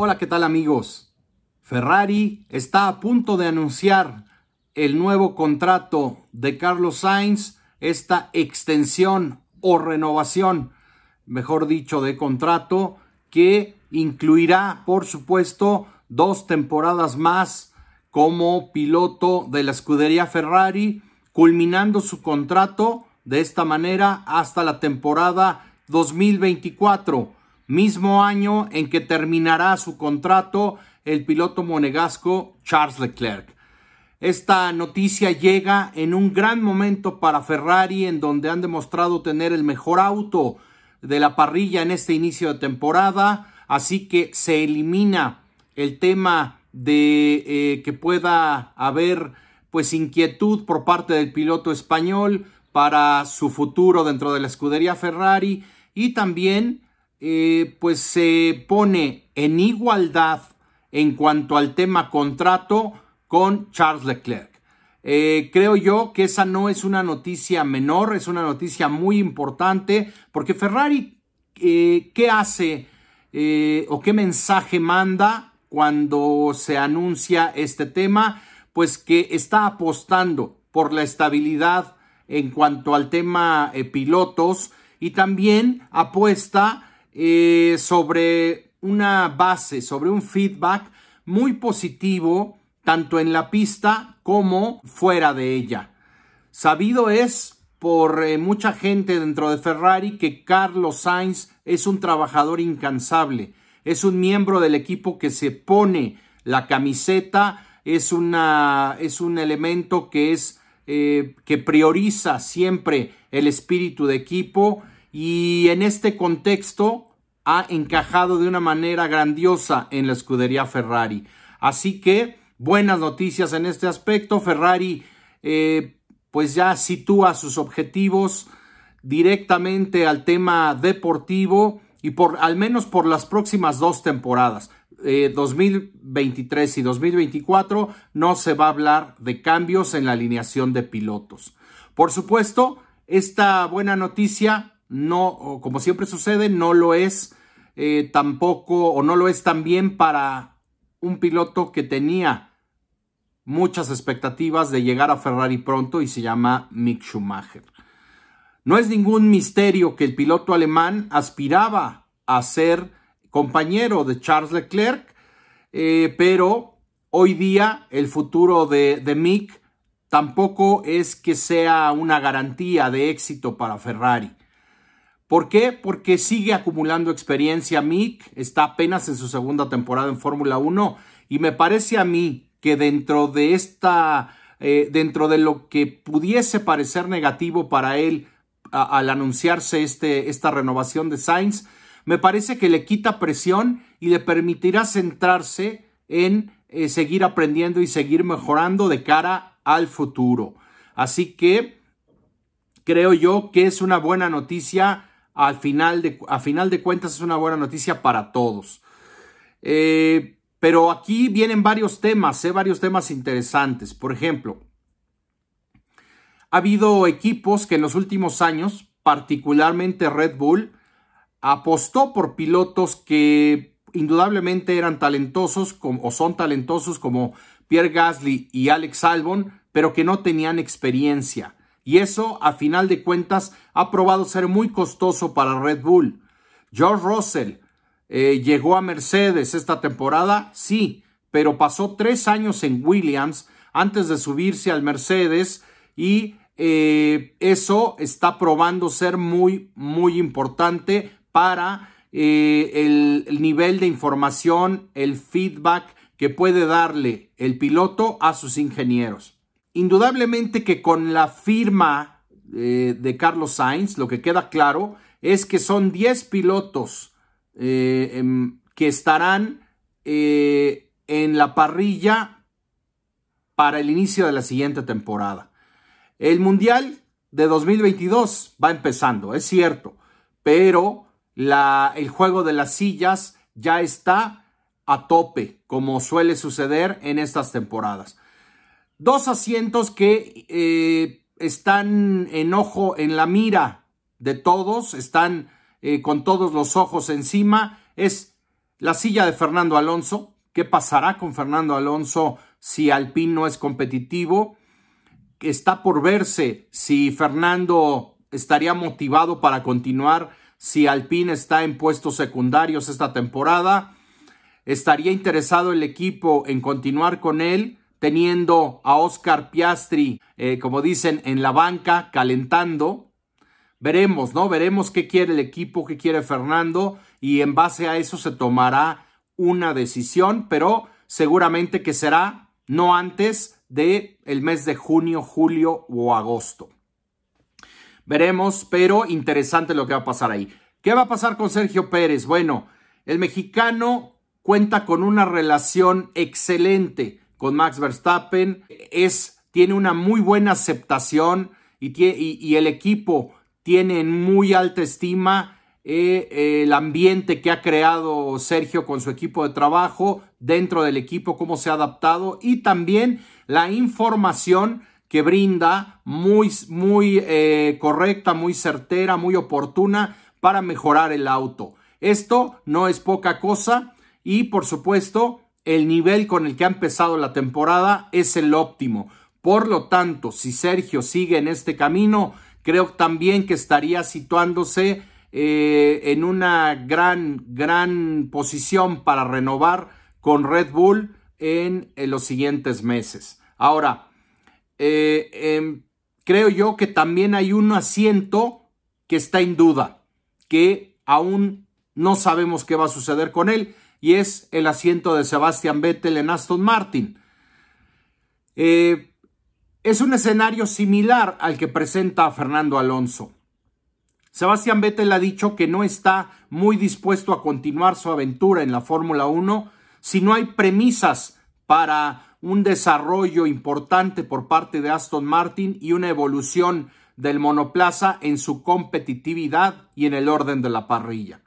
Hola, ¿qué tal amigos? Ferrari está a punto de anunciar el nuevo contrato de Carlos Sainz, esta extensión o renovación, mejor dicho, de contrato que incluirá, por supuesto, dos temporadas más como piloto de la escudería Ferrari, culminando su contrato de esta manera hasta la temporada 2024 mismo año en que terminará su contrato el piloto monegasco Charles Leclerc. Esta noticia llega en un gran momento para Ferrari, en donde han demostrado tener el mejor auto de la parrilla en este inicio de temporada, así que se elimina el tema de eh, que pueda haber pues inquietud por parte del piloto español para su futuro dentro de la escudería Ferrari y también eh, pues se pone en igualdad en cuanto al tema contrato con Charles Leclerc. Eh, creo yo que esa no es una noticia menor, es una noticia muy importante, porque Ferrari, eh, ¿qué hace o qué mensaje manda cuando se anuncia este tema? Pues que está apostando por la estabilidad en cuanto al tema pilotos y también apuesta eh, sobre una base, sobre un feedback muy positivo, tanto en la pista como fuera de ella. Sabido es por eh, mucha gente dentro de Ferrari que Carlos Sainz es un trabajador incansable, es un miembro del equipo que se pone la camiseta, es, una, es un elemento que es eh, que prioriza siempre el espíritu de equipo. Y en este contexto ha encajado de una manera grandiosa en la escudería Ferrari. Así que buenas noticias en este aspecto. Ferrari eh, pues ya sitúa sus objetivos directamente al tema deportivo y por al menos por las próximas dos temporadas. 2023 eh, y 2024 no se va a hablar de cambios en la alineación de pilotos. Por supuesto, esta buena noticia no, como siempre sucede, no lo es eh, tampoco o no lo es también para un piloto que tenía muchas expectativas de llegar a Ferrari pronto y se llama Mick Schumacher. No es ningún misterio que el piloto alemán aspiraba a ser compañero de Charles Leclerc, eh, pero hoy día el futuro de, de Mick tampoco es que sea una garantía de éxito para Ferrari. ¿Por qué? Porque sigue acumulando experiencia Mick, está apenas en su segunda temporada en Fórmula 1 y me parece a mí que dentro de esta, eh, dentro de lo que pudiese parecer negativo para él al anunciarse este, esta renovación de Sainz, me parece que le quita presión y le permitirá centrarse en eh, seguir aprendiendo y seguir mejorando de cara al futuro. Así que creo yo que es una buena noticia al final de, a final de cuentas es una buena noticia para todos. Eh, pero aquí vienen varios temas, ¿eh? varios temas interesantes. Por ejemplo, ha habido equipos que en los últimos años, particularmente Red Bull, apostó por pilotos que indudablemente eran talentosos o son talentosos como Pierre Gasly y Alex Albon, pero que no tenían experiencia. Y eso, a final de cuentas, ha probado ser muy costoso para Red Bull. George Russell eh, llegó a Mercedes esta temporada, sí, pero pasó tres años en Williams antes de subirse al Mercedes y eh, eso está probando ser muy, muy importante para eh, el nivel de información, el feedback que puede darle el piloto a sus ingenieros. Indudablemente que con la firma eh, de Carlos Sainz, lo que queda claro es que son 10 pilotos eh, em, que estarán eh, en la parrilla para el inicio de la siguiente temporada. El Mundial de 2022 va empezando, es cierto, pero el juego de las sillas ya está a tope, como suele suceder en estas temporadas. Dos asientos que eh, están en ojo, en la mira de todos, están eh, con todos los ojos encima, es la silla de Fernando Alonso. ¿Qué pasará con Fernando Alonso si Alpine no es competitivo? Está por verse si Fernando estaría motivado para continuar, si Alpine está en puestos secundarios esta temporada. ¿Estaría interesado el equipo en continuar con él, teniendo a Oscar Piastri, eh, como dicen, en la banca, calentando? Veremos, ¿no? Veremos qué quiere el equipo, qué quiere Fernando y en base a eso se tomará una decisión, pero seguramente que será no antes de el mes de junio, julio o agosto. Veremos, pero interesante lo que va a pasar ahí. ¿Qué va a pasar con Sergio Pérez? Bueno, el mexicano cuenta con una relación excelente con Max Verstappen, es, tiene una muy buena aceptación y, y el equipo tiene en muy alta estima eh, el ambiente que ha creado Sergio con su equipo de trabajo, dentro del equipo, cómo se ha adaptado y también la información que brinda muy, muy eh, correcta, muy certera, muy oportuna para mejorar el auto. Esto no es poca cosa y por supuesto el nivel con el que ha empezado la temporada es el óptimo. Por lo tanto, si Sergio sigue en este camino, creo también que estaría situándose eh, en una gran, gran posición para renovar con Red Bull en, los siguientes meses. Ahora, eh, em, creo yo que también hay un asiento que está en duda, que aún no sabemos qué va a suceder con él, y es el asiento de Sebastian Vettel en Aston Martin. Eh, es un escenario similar al que presenta Fernando Alonso. Sebastián Vettel ha dicho que no está muy dispuesto a continuar su aventura en la Fórmula 1 si no hay premisas para un desarrollo importante por parte de Aston Martin y una evolución del monoplaza en su competitividad y en el orden de la parrilla.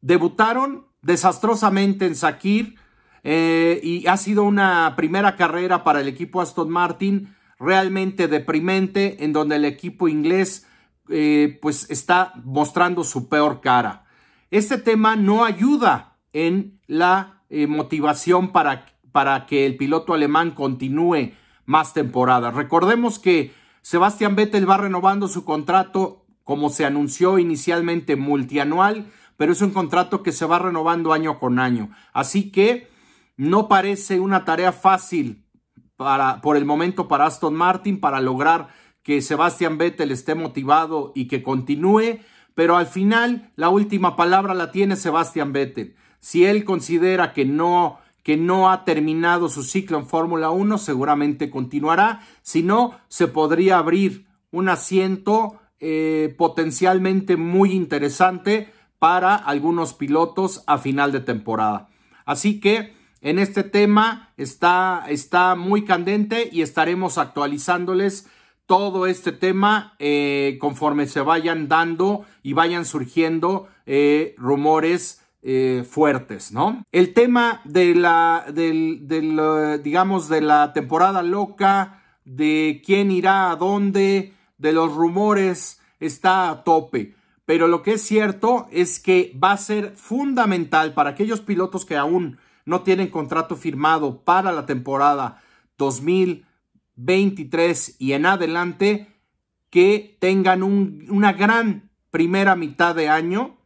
Debutaron desastrosamente en Sakir eh, y ha sido una primera carrera para el equipo Aston Martin realmente deprimente, en donde el equipo inglés eh, pues está mostrando su peor cara. Este tema no ayuda en la eh, motivación para, para que el piloto alemán continúe más temporadas. Recordemos que Sebastián Vettel va renovando su contrato como se anunció inicialmente multianual, pero es un contrato que se va renovando año con año. Así que no parece una tarea fácil para, por el momento para Aston Martin para lograr que Sebastian Vettel esté motivado y que continúe, pero al final la última palabra la tiene Sebastian Vettel. Si él considera que no que no ha terminado su ciclo en Fórmula 1, seguramente continuará. Si no, se podría abrir un asiento eh, potencialmente muy interesante para algunos pilotos a final de temporada. Así que en este tema está, está muy candente y estaremos actualizándoles todo este tema eh, conforme se vayan dando y vayan surgiendo eh, rumores eh, fuertes, ¿no? El tema de la, del, digamos, de la temporada loca, de quién irá a dónde, de los rumores, está a tope. Pero lo que es cierto es que va a ser fundamental para aquellos pilotos que aún no tienen contrato firmado para la temporada 2023 y en adelante, que tengan una gran primera mitad de año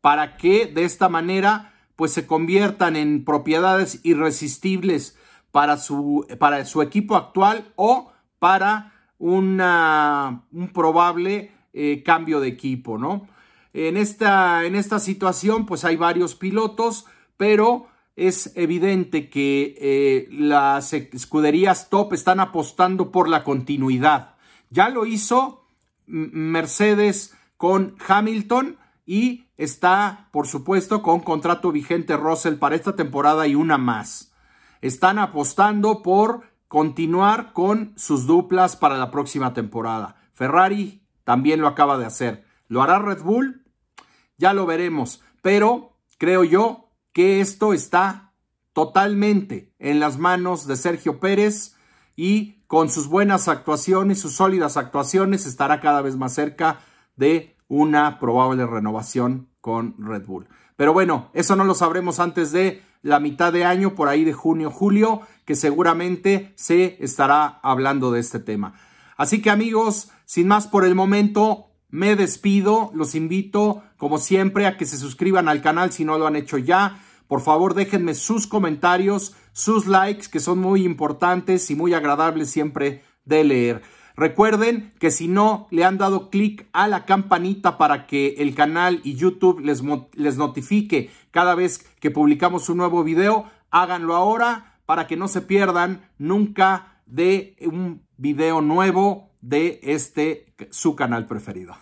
para que de esta manera pues se conviertan en propiedades irresistibles para su, para su equipo actual o para una, un probable eh, cambio de equipo, ¿no? En esta, en esta situación pues hay varios pilotos, pero es evidente que eh, las escuderías top están apostando por la continuidad. Ya lo hizo Mercedes con Hamilton y está, por supuesto, con contrato vigente Russell para esta temporada y una más. Están apostando por continuar con sus duplas para la próxima temporada. Ferrari también lo acaba de hacer. ¿Lo hará Red Bull? Ya lo veremos. Pero creo yo que esto está totalmente en las manos de Sergio Pérez y con sus buenas actuaciones, sus sólidas actuaciones, estará cada vez más cerca de una probable renovación con Red Bull. Pero bueno, eso no lo sabremos antes de la mitad de año, por ahí de junio, julio, que seguramente se estará hablando de este tema. Así que amigos, sin más por el momento, me despido. Los invito, como siempre, a que se suscriban al canal si no lo han hecho ya. Por favor, déjenme sus comentarios, sus likes, que son muy importantes y muy agradables siempre de leer. Recuerden que si no le han dado clic a la campanita para que el canal y YouTube les, les notifique cada vez que publicamos un nuevo video, háganlo ahora para que no se pierdan nunca de un video nuevo de este su canal preferido.